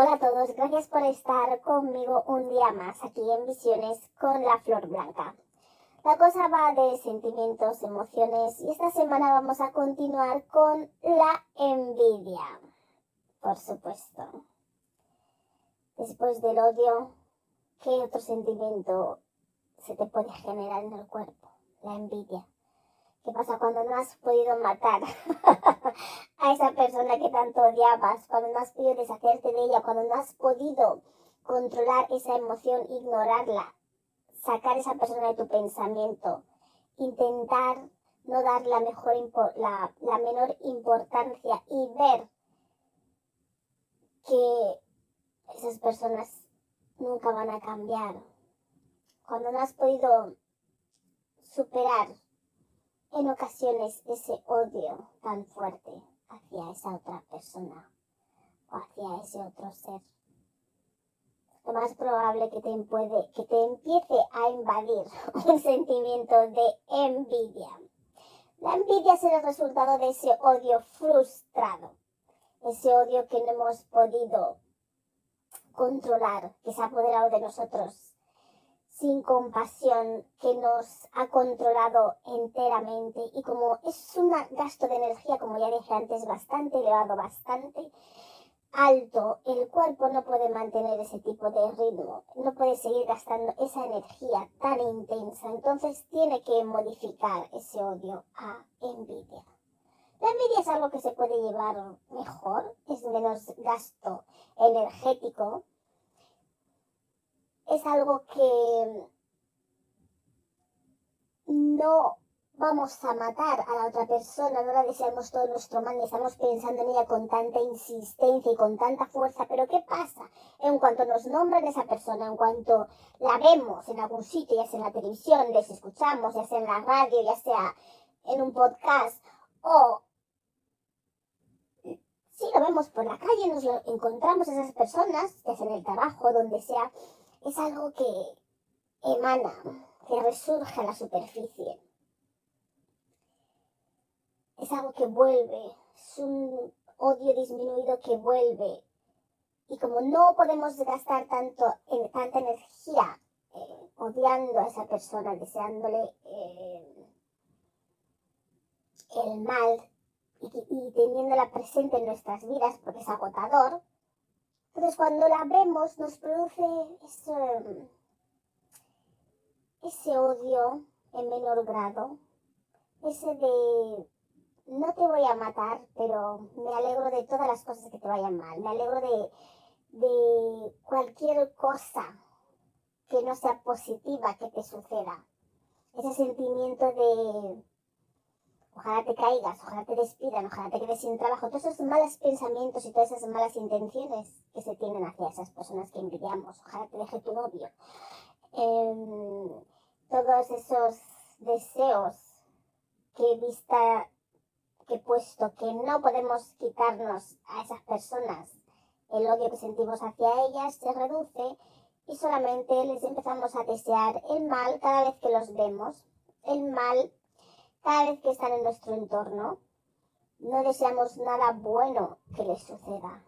Hola a todos, gracias por estar conmigo un día más aquí en Visiones con la Flor Blanca. La cosa va de sentimientos, emociones y esta semana vamos a continuar con la envidia, por supuesto. Después del odio, ¿qué otro sentimiento se te puede generar en el cuerpo? La envidia. ¿Qué pasa cuando no has podido matar a esa persona que tanto odiabas? Cuando no has podido deshacerte de ella, cuando no has podido controlar esa emoción, ignorarla, sacar esa persona de tu pensamiento, intentar no dar la, mejor la, la menor importancia y ver que esas personas nunca van a cambiar. Cuando no has podido superar en ocasiones ese odio tan fuerte hacia esa otra persona o hacia ese otro ser. Lo más probable que te, que te empiece a invadir un sentimiento de envidia. La envidia es el resultado de ese odio frustrado, ese odio que no hemos podido controlar, que se ha apoderado de nosotros sin compasión que nos ha controlado enteramente y como es un gasto de energía, como ya dije antes, bastante elevado, bastante alto, el cuerpo no puede mantener ese tipo de ritmo, no puede seguir gastando esa energía tan intensa, entonces tiene que modificar ese odio a envidia. La envidia es algo que se puede llevar mejor, es menos gasto energético, es algo que no vamos a matar a la otra persona, no la deseamos todo nuestro mal, estamos pensando en ella con tanta insistencia y con tanta fuerza, pero ¿qué pasa? En cuanto nos nombran esa persona, en cuanto la vemos en algún sitio, ya sea en la televisión, les escuchamos, ya sea en la radio, ya sea en un podcast, o si lo vemos por la calle, nos encontramos a esas personas, ya sea en el trabajo, donde sea, es algo que emana, que resurge a la superficie. Es algo que vuelve, es un odio disminuido que vuelve. Y como no podemos gastar tanto, en, tanta energía eh, odiando a esa persona, deseándole eh, el mal y, y teniéndola presente en nuestras vidas porque es agotador, entonces cuando la vemos nos produce ese, odio en menor grado, ese de no te voy a matar, pero me alegro de todas las cosas que te vayan mal, me alegro de cualquier cosa que no sea positiva que te suceda. Ese sentimiento de ojalá te caigas, ojalá te despidan, ojalá te quedes sin trabajo, todos esos malos pensamientos y todas esas malas intenciones que se tienen hacia esas personas que envidiamos, ojalá te deje tu novio, em, todos esos deseos que vista, que puesto que no podemos quitarnos a esas personas. El odio que sentimos hacia ellas se reduce y solamente les empezamos a desear el mal cada vez que los vemos, el mal cada vez que están en nuestro entorno, no deseamos nada bueno que les suceda.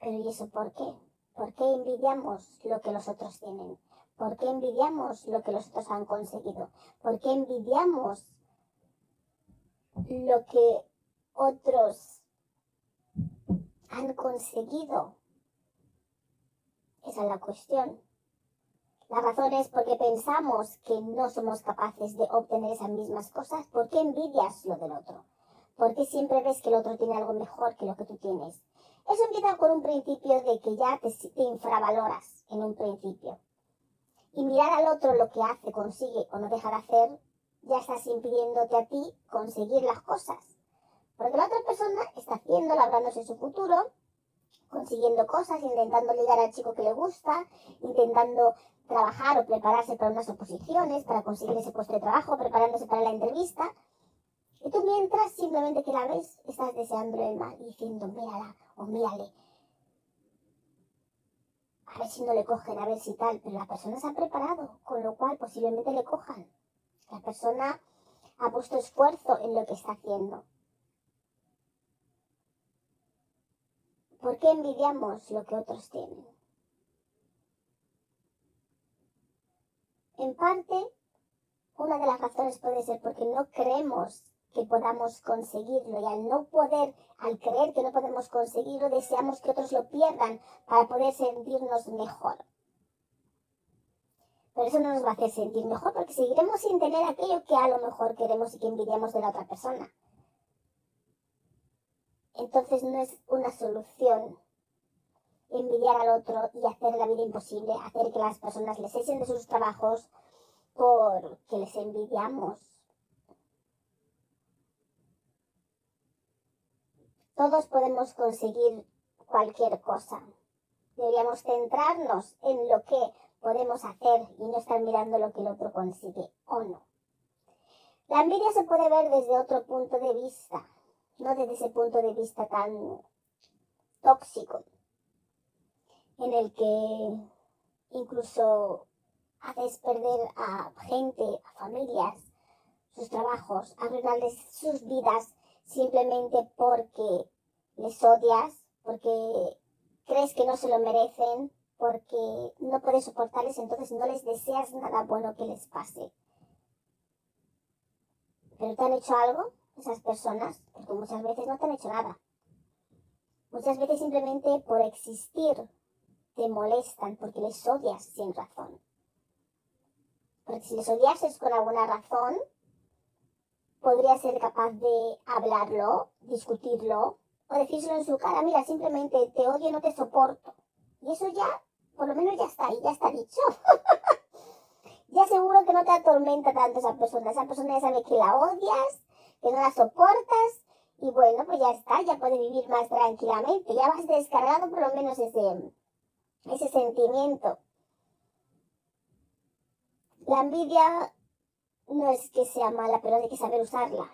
Pero ¿y eso por qué? ¿Por qué envidiamos lo que los otros tienen? ¿Por qué envidiamos lo que los otros han conseguido? ¿Por qué envidiamos lo que otros han conseguido? Esa es la cuestión. La razón es porque pensamos que no somos capaces de obtener esas mismas cosas. ¿Por qué envidias lo del otro? ¿Por qué siempre ves que el otro tiene algo mejor que lo que tú tienes? Eso empieza con un principio de que ya te, infravaloras en un principio. Y mirar al otro lo que hace, consigue o no deja de hacer, ya estás impidiéndote a ti conseguir las cosas. Porque la otra persona está haciendo, labrándose su futuro, consiguiendo cosas, intentando ligar al chico que le gusta, intentando trabajar o prepararse para unas oposiciones, para conseguir ese puesto de trabajo, preparándose para la entrevista. Y tú mientras simplemente que la ves, estás deseándole el mal diciendo, mírala o mírale. A ver si no le cogen, a ver si tal. Pero la persona se ha preparado, con lo cual posiblemente le cojan. La persona ha puesto esfuerzo en lo que está haciendo. ¿Por qué envidiamos lo que otros tienen? En parte, una de las razones puede ser porque no creemos que podamos conseguirlo y al no poder, al creer que no podemos conseguirlo, deseamos que otros lo pierdan para poder sentirnos mejor. Pero eso no nos va a hacer sentir mejor porque seguiremos sin tener aquello que a lo mejor queremos y que envidiamos de la otra persona. Entonces no es una solución envidiar al otro y hacer la vida imposible, hacer que las personas les echen de sus trabajos porque les envidiamos. Todos podemos conseguir cualquier cosa. Deberíamos centrarnos en lo que podemos hacer y no estar mirando lo que el otro consigue o no. La envidia se puede ver desde otro punto de vista no desde ese punto de vista tan tóxico, en el que incluso haces perder a gente, a familias, sus trabajos, arruinarles sus vidas simplemente porque les odias, porque crees que no se lo merecen, porque no puedes soportarles, entonces no les deseas nada bueno que les pase. ¿Pero te han hecho algo? Esas personas, porque muchas veces no te han hecho nada. Muchas veces simplemente por existir te molestan porque les odias sin razón. Porque si les odiases con alguna razón, podría ser capaz de hablarlo, discutirlo, o decírselo en su cara, mira, simplemente te odio, no te soporto. Y eso ya, por lo menos ya está ahí, ya está dicho. ya seguro que no te atormenta tanto esa persona. Esa persona ya sabe que la odias, que no la soportas y bueno, pues ya está, ya puedes vivir más tranquilamente, ya vas descargado por lo menos ese, ese sentimiento. La envidia no es que sea mala, pero hay que saber usarla.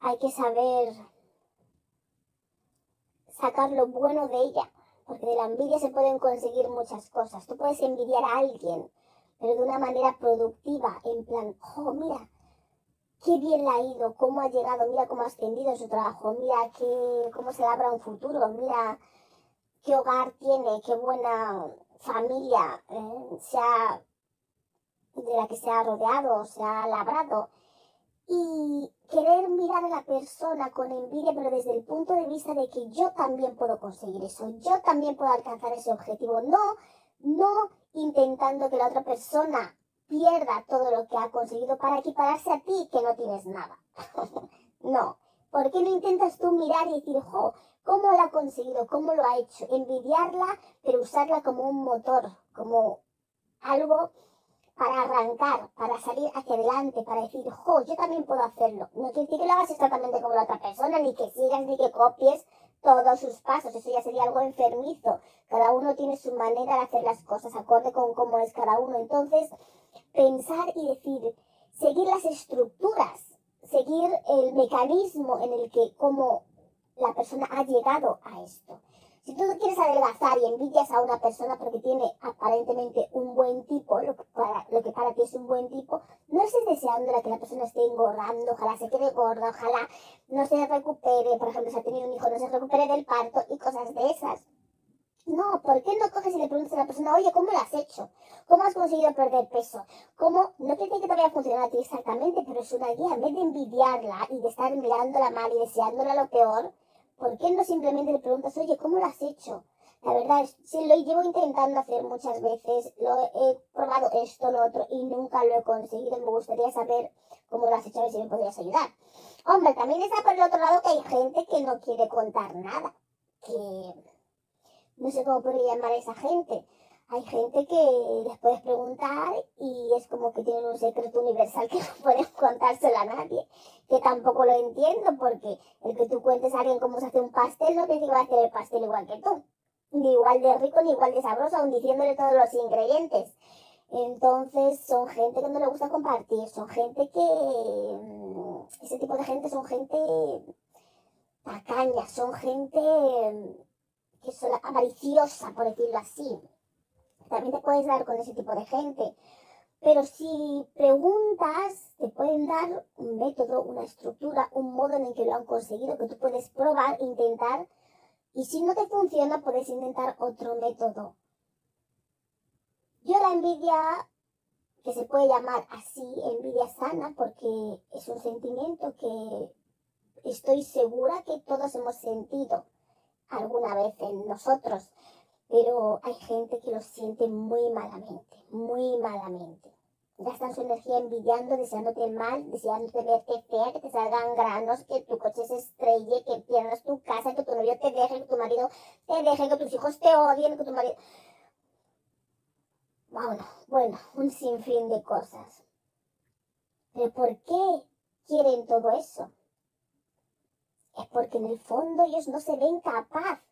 Hay que saber sacar lo bueno de ella, porque de la envidia se pueden conseguir muchas cosas. Tú puedes envidiar a alguien, pero de una manera productiva, en plan, oh, mira, qué bien le ha ido, cómo ha llegado, mira cómo ha ascendido en su trabajo, mira qué, cómo se labra un futuro, mira qué hogar tiene, qué buena familia eh, se ha, de la que se ha rodeado, se ha labrado. Y querer mirar a la persona con envidia, pero desde el punto de vista de que yo también puedo conseguir eso, yo también puedo alcanzar ese objetivo, no, no intentando que la otra persona pierda todo lo que ha conseguido para equipararse a ti que no tienes nada. no. ¿Por qué no intentas tú mirar y decir, jo, ¿cómo lo ha conseguido? ¿Cómo lo ha hecho? Envidiarla, pero usarla como un motor, como algo para arrancar, para salir hacia adelante, para decir, jo, yo también puedo hacerlo. No quiere decir que lo hagas exactamente como la otra persona, ni que sigas, ni que copies todos sus pasos. Eso ya sería algo enfermizo. Cada uno tiene su manera de hacer las cosas, acorde con cómo es cada uno. Entonces, pensar y decir, seguir las estructuras, seguir el mecanismo en el que como la persona ha llegado a esto. Si tú quieres adelgazar y envidias a una persona porque tiene aparentemente un buen tipo, lo que para, lo que para ti es un buen tipo, no estés deseando que la persona esté engordando, ojalá se quede gorda, ojalá no se recupere, por ejemplo, si ha tenido un hijo, no se recupere del parto y cosas de esas. No, ¿por qué no coges y le preguntas a la persona, oye, ¿cómo lo has hecho? ¿Cómo has conseguido perder peso? ¿Cómo? No te que te vaya a funcionar a ti exactamente, pero es una guía. En vez de envidiarla y de estar mirándola mal y deseándola lo peor, ¿por qué no simplemente le preguntas, oye, ¿cómo lo has hecho? La verdad es, sí, lo llevo intentando hacer muchas veces, lo he probado esto, lo otro, y nunca lo he conseguido. Me gustaría saber cómo lo has hecho, a ver si me podrías ayudar. Hombre, también está por el otro lado que hay gente que no quiere contar nada, que no sé cómo podría llamar a esa gente. Hay gente que les puedes preguntar y es como que tienen un secreto universal que no pueden contárselo a nadie. Que tampoco lo entiendo porque el que tú cuentes a alguien cómo se hace un pastel no te dice que va a hacer el pastel igual que tú. Ni igual de rico ni igual de sabroso, aún diciéndole todos los ingredientes. Entonces son gente que no le gusta compartir, son gente que... Mm, ese tipo de gente son gente tacaña, son gente que son avariciosa, por decirlo así. También te puedes dar con ese tipo de gente. Pero si preguntas, te pueden dar un método, una estructura, un modo en el que lo han conseguido, que tú puedes probar, intentar. Y si no te funciona, puedes intentar otro método. Yo la envidia, que se puede llamar así, envidia sana, porque es un sentimiento que estoy segura que todos hemos sentido alguna vez en nosotros, pero hay gente que lo siente muy malamente, muy malamente. Gastan su energía envidiando, deseándote mal, deseándote verte fea, que te salgan granos, que tu coche se estrelle, que pierdas tu casa, que tu novio te deje, que tu marido te deje, que tus hijos te odien, que tu marido... Bueno, bueno, un sinfín de cosas. Pero ¿por qué quieren todo eso? Es porque en el fondo ellos no se ven capaz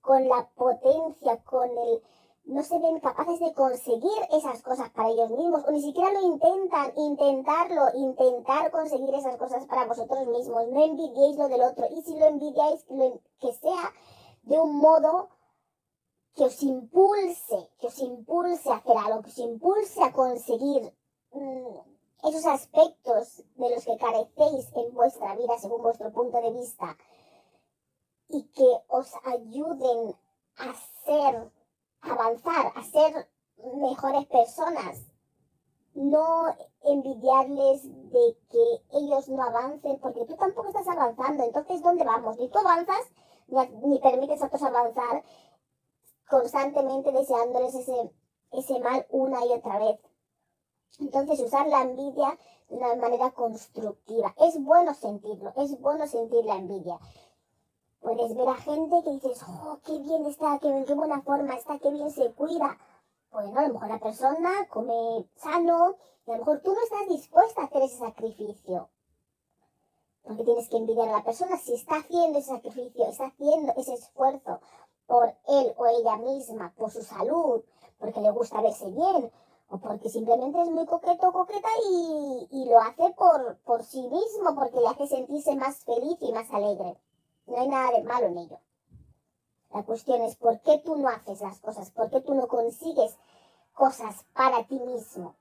con la potencia, con el... No se ven capaces de conseguir esas cosas para ellos mismos, o ni siquiera lo intentan, intentarlo, intentar conseguir esas cosas para vosotros mismos. No envidiéis lo del otro, y si lo envidiáis, que sea de un modo que os impulse, que os impulse a hacer algo, que os impulse a conseguir mm, esos aspectos de los que carecéis en vuestra vida según vuestro punto de vista y que os ayuden a ser, avanzar, a ser mejores personas. No envidiarles de que ellos no avancen, porque tú tampoco estás avanzando. Entonces, ¿dónde vamos? Ni tú avanzas, ni, permites a otros avanzar constantemente deseándoles ese, ese mal una y otra vez. Entonces usar la envidia de una manera constructiva. Es bueno sentirlo, es bueno sentir la envidia. Puedes ver a gente que dices, oh, qué bien está, qué, qué buena forma está, qué bien se cuida. Bueno, a lo mejor la persona come sano y a lo mejor tú no estás dispuesta a hacer ese sacrificio. Porque tienes que envidiar a la persona si está haciendo ese sacrificio, está haciendo ese esfuerzo por él o ella misma, por su salud, porque le gusta verse bien, o porque simplemente es muy coqueto o coqueta y, lo hace por, por sí mismo, porque le hace sentirse más feliz y más alegre. No hay nada de malo en ello. La cuestión es por qué tú no haces las cosas, por qué tú no consigues cosas para ti mismo.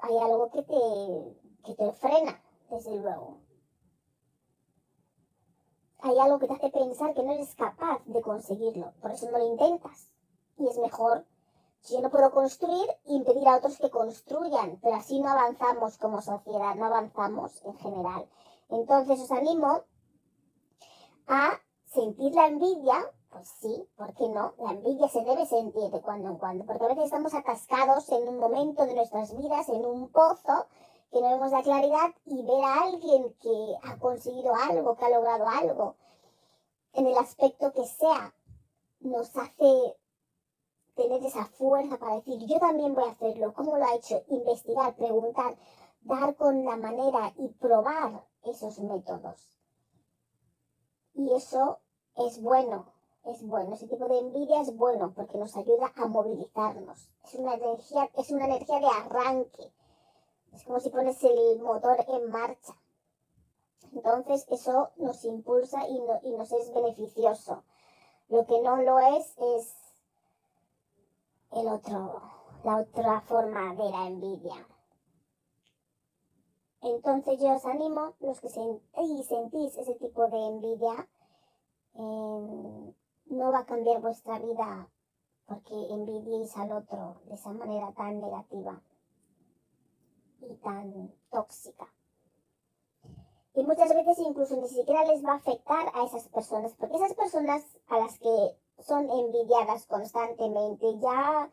Hay algo que te, que te frena, desde luego hay algo que te hace pensar que no eres capaz de conseguirlo. Por eso no lo intentas. Y es mejor, yo no puedo construir, impedir a otros que construyan. Pero así no avanzamos como sociedad, no avanzamos en general. Entonces os animo a sentir la envidia. Pues sí, ¿por qué no? La envidia se debe sentir de cuando en cuando. Porque a veces estamos atascados en un momento de nuestras vidas, en un pozo que no vemos la claridad y ver a alguien que ha conseguido algo, que ha logrado algo, en el aspecto que sea, nos hace tener esa fuerza para decir, yo también voy a hacerlo, ¿cómo lo ha hecho? Investigar, preguntar, dar con la manera y probar esos métodos. Y eso es bueno, es bueno, ese tipo de envidia es bueno porque nos ayuda a movilizarnos. Es una energía, es una energía de arranque es como si pones el motor en marcha. Entonces eso nos impulsa y, y nos es beneficioso. Lo que no lo es es el otro, la otra forma de la envidia. Entonces yo os animo, los que sentís ese tipo de envidia, em, no va a cambiar vuestra vida porque envidiéis al otro de esa manera tan negativa y tan tóxica. Y muchas veces incluso ni siquiera les va a afectar a esas personas, porque esas personas a las que son envidiadas constantemente, ya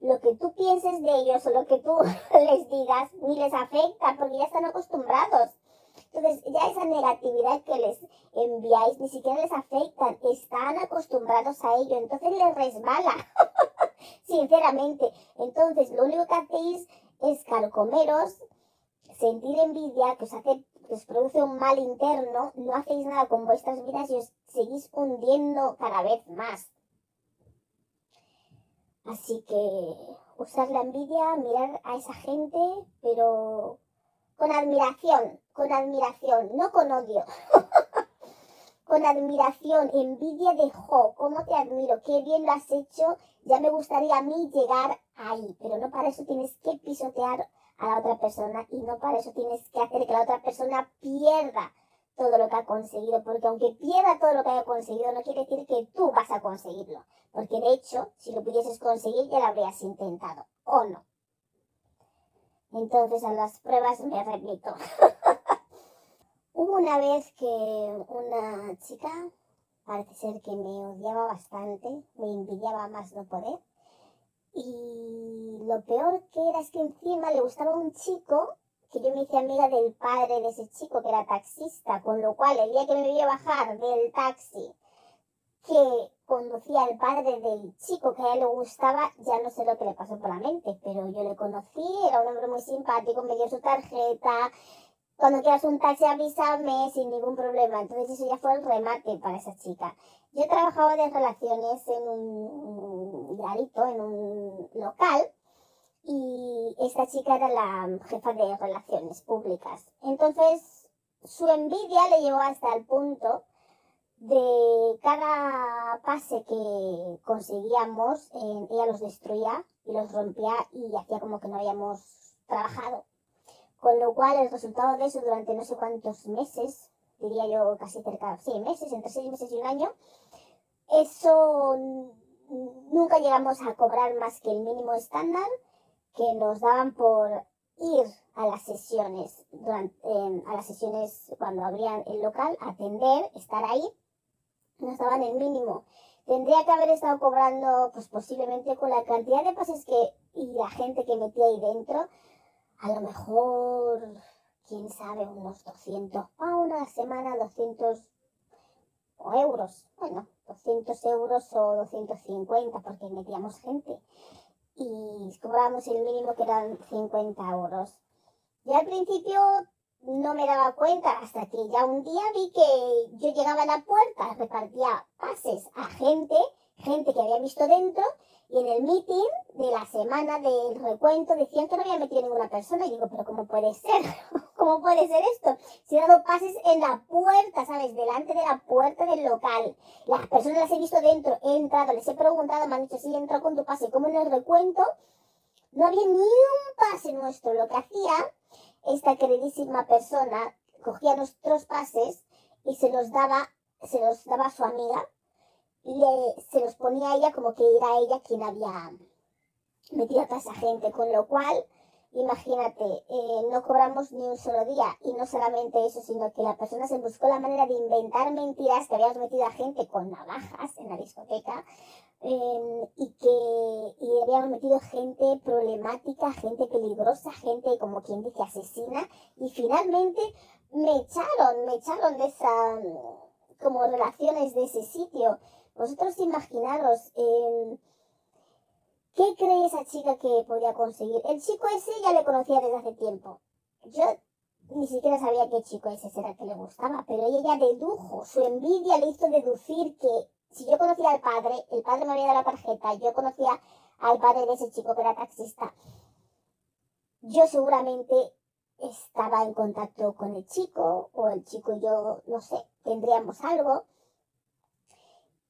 lo que tú pienses de ellos o lo que tú les digas ni les afecta, porque ya están acostumbrados Entonces, ya esa negatividad que les enviáis ni siquiera les afecta, están acostumbrados a ello, entonces les resbala, sinceramente. Entonces, lo único que hacéis es carcomeros, sentir envidia, que os hace os produce un mal interno, no hacéis nada con vuestras vidas y os seguís hundiendo cada vez más. Así que usar la envidia, mirar a esa gente, pero con admiración, con admiración, no con odio. con admiración, envidia de, jo, cómo te admiro, qué bien lo has hecho, ya me gustaría a mí llegar ahí, pero no para eso tienes que pisotear a la otra persona y no para eso tienes que hacer que la otra persona pierda todo lo que ha conseguido, porque aunque pierda todo lo que haya conseguido, no quiere decir que tú vas a conseguirlo, porque de hecho, si lo pudieses conseguir, ya lo habrías intentado, ¿o no? Entonces a las pruebas me repito. Hubo una vez que una chica, parece ser que me odiaba bastante, me envidiaba más no poder, y lo peor que era es que encima le gustaba un chico que yo me hice amiga del padre de ese chico que era taxista, con lo cual el día que me a bajar del taxi que conducía el padre del chico que a él le gustaba, ya no sé lo que le pasó por la mente, pero yo le conocí, era un hombre muy simpático, me dio su tarjeta, cuando quieras un taxi avísame sin ningún problema. Entonces eso ya fue el remate para esa chica. Yo trabajaba de relaciones en un garito, en un local, y esta chica era la jefa de relaciones públicas. Entonces su envidia le llevó hasta el punto de cada pase que conseguíamos, ella los destruía y los rompía y hacía como que no habíamos trabajado. Con lo cual el resultado de eso durante no sé cuántos meses, diría yo casi cerca, sí, meses, entre seis meses y un año, eso nunca llegamos a cobrar más que el mínimo estándar que nos daban por ir a las sesiones, durante, a las sesiones cuando abrían el local, atender, estar ahí nos daban el mínimo. Tendría que haber estado cobrando, pues posiblemente con la cantidad de pases que y la gente que metía ahí dentro, a lo mejor, quién sabe, unos 200 pounds a la semana, 200 euros. Bueno, 200 euros o 250 porque metíamos gente. Y cobrábamos el mínimo que eran 50 euros. Y al principio no me daba cuenta hasta que ya un día vi que yo llegaba a la puerta, repartía pases a gente, gente que había visto dentro, y en el meeting de la semana del recuento decían que no había metido ninguna persona. Y digo, pero ¿cómo puede ser? ¿Cómo puede ser esto? Si he dado pases en la puerta, ¿sabes? Delante de la puerta del local. Las personas las he visto dentro, he entrado, les he preguntado, me han dicho, sí, entró con tu pase. Como en el recuento, no había ni un pase nuestro. Lo que hacía esta queridísima persona cogía nuestros pases y se los daba, se los daba a su amiga le, se los ponía ella como que era ella quien había metido a toda esa gente, con lo cual, imagínate, eh, no cobramos ni un solo día y no solamente eso, sino que la persona se buscó la manera de inventar mentiras que habíamos metido a gente con navajas en la discoteca Em, y que y habíamos metido gente problemática, gente peligrosa, gente como quien dice asesina y finalmente me echaron, me echaron de esa como relaciones de ese sitio. Vosotros imaginaros eh, qué cree esa chica que podía conseguir. El chico ese ya le conocía desde hace tiempo. Yo ni siquiera sabía qué chico ese era que le gustaba, pero ella ya dedujo, su envidia le hizo deducir que si yo conocía al padre, el padre me había dado la tarjeta, yo conocía al padre de ese chico que era taxista, yo seguramente estaba en contacto con el chico, o el chico y yo, no sé, tendríamos algo.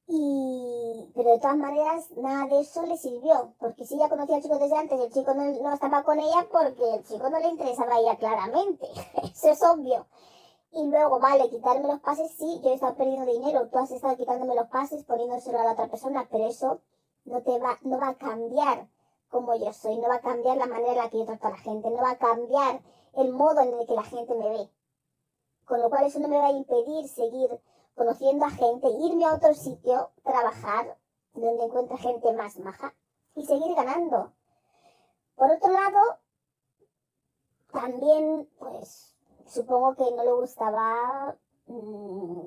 Y, pero de todas maneras, nada de eso le sirvió, porque si ella conocía al chico desde antes, el chico no, no estaba con ella porque el chico no le interesaba a ella claramente. Eso es obvio. Y luego, vale, quitarme los pases, sí, yo he estado perdiendo dinero, tú has estado quitándome los pases, poniéndoselo a la otra persona, pero eso no te va, no va a cambiar como yo soy, no va a cambiar la manera en la que yo trato a la gente, no va a cambiar el modo en el que la gente me ve. Con lo cual eso no me va a impedir seguir conociendo a gente, irme a otro sitio, trabajar donde encuentre gente más maja y seguir ganando. Por otro lado, también, pues, supongo que no le gustaba, mm,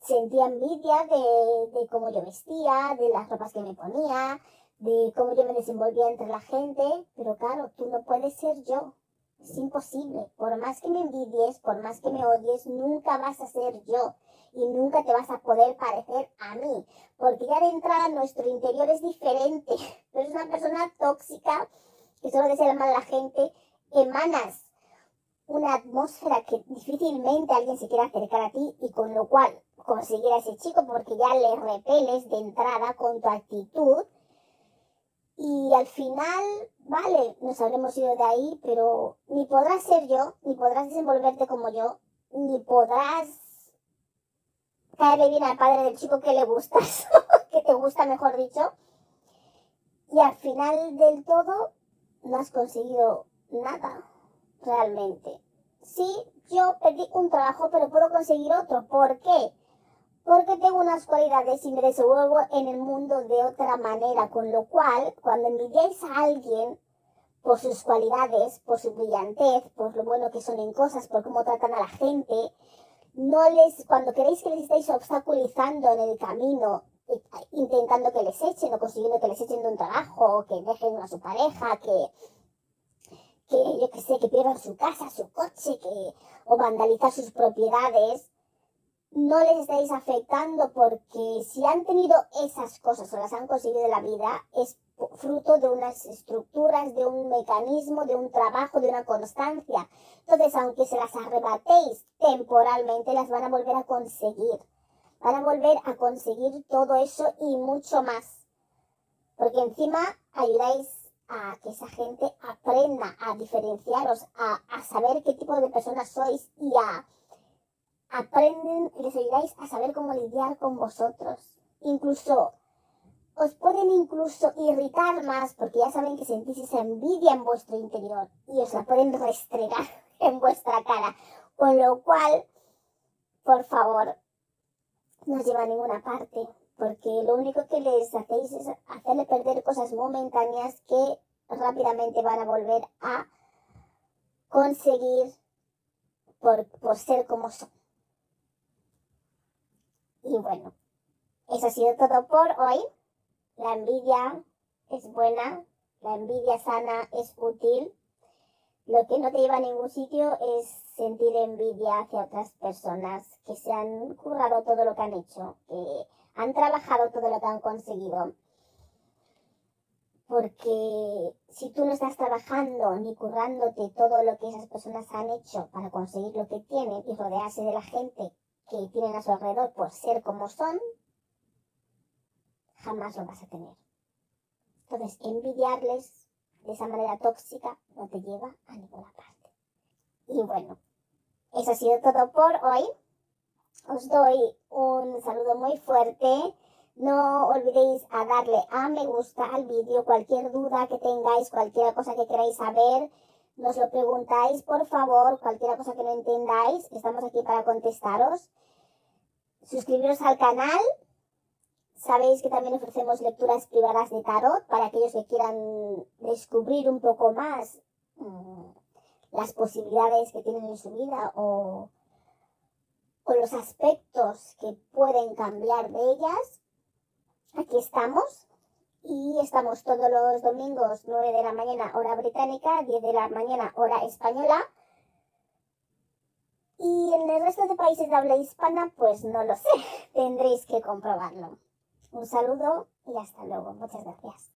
sentía envidia de, de cómo yo vestía, de las ropas que me ponía, de cómo yo me desenvolvía entre la gente, pero claro, tú no puedes ser yo. Es imposible. Por más que me envidies, por más que me odies, nunca vas a ser yo y nunca te vas a poder parecer a mí. Porque ya de entrada nuestro interior es diferente. Pero es una persona tóxica que solo desea mal a la gente. Emanas una atmósfera que difícilmente alguien se quiera acercar a ti y con lo cual conseguir a ese chico porque ya le repeles de entrada con tu actitud y al final, vale, nos habremos ido de ahí, pero ni podrás ser yo, ni podrás desenvolverte como yo, ni podrás caerle bien al padre del chico que le gustas, que te gusta, mejor dicho. Y al final del todo, no has conseguido nada, realmente. Sí, yo perdí un trabajo, pero puedo conseguir otro. ¿Por qué? porque tengo unas cualidades y me desenvuelvo en el mundo de otra manera, con lo cual, cuando envidiáis a alguien por sus cualidades, por su brillantez, por lo bueno que son en cosas, por cómo tratan a la gente, no les, cuando queréis que les estáis obstaculizando en el camino, eh, intentando que les echen o consiguiendo que les echen de un trabajo, que dejen a su pareja, que, que yo que sé, que pierdan su casa, su coche, que, o vandalizar sus propiedades, no les estáis afectando porque si han tenido esas cosas o las han conseguido en la vida, es fruto de unas estructuras, de un mecanismo, de un trabajo, de una constancia. Entonces, aunque se las arrebatéis temporalmente, las van a volver a conseguir. Van a volver a conseguir todo eso y mucho más. Porque encima ayudáis a que esa gente aprenda a diferenciaros, a, saber qué tipo de personas sois y a aprenden, les ayudáis a saber cómo lidiar con vosotros. Incluso os pueden incluso irritar más porque ya saben que sentís esa envidia en vuestro interior y os la pueden restregar en vuestra cara. Con lo cual, por favor, no os lleva a ninguna parte porque lo único que les hacéis es hacerle perder cosas momentáneas que rápidamente van a volver a conseguir por, por ser como son. Y bueno, eso ha sido todo por hoy. La envidia es buena, la envidia sana es útil. Lo que no te lleva a ningún sitio es sentir envidia hacia otras personas que se han currado todo lo que han hecho, que han trabajado todo lo que han conseguido. Porque si tú no estás trabajando ni currándote todo lo que esas personas han hecho para conseguir lo que tienen y rodearse de la gente que tienen a su alrededor por ser como son, jamás lo vas a tener. Entonces, envidiarles de esa manera tóxica no te lleva a ninguna parte. Y bueno, eso ha sido todo por hoy. Os doy un saludo muy fuerte. No olvidéis darle a me gusta al vídeo. Cualquier duda que tengáis, cualquier cosa que queráis saber, nos lo preguntáis, por favor, cualquier cosa que no entendáis, estamos aquí para contestaros. Suscribiros al canal. Sabéis que también ofrecemos lecturas privadas de tarot para aquellos que quieran descubrir un poco más mm, las posibilidades que tienen en su vida o, o los aspectos que pueden cambiar de ellas. Aquí estamos. Y estamos todos los domingos, 9 de la mañana, hora británica, 10 de la mañana, hora española. Y en el resto de países de habla hispana, pues no lo sé. Tendréis que comprobarlo. Un saludo y hasta luego. Muchas gracias.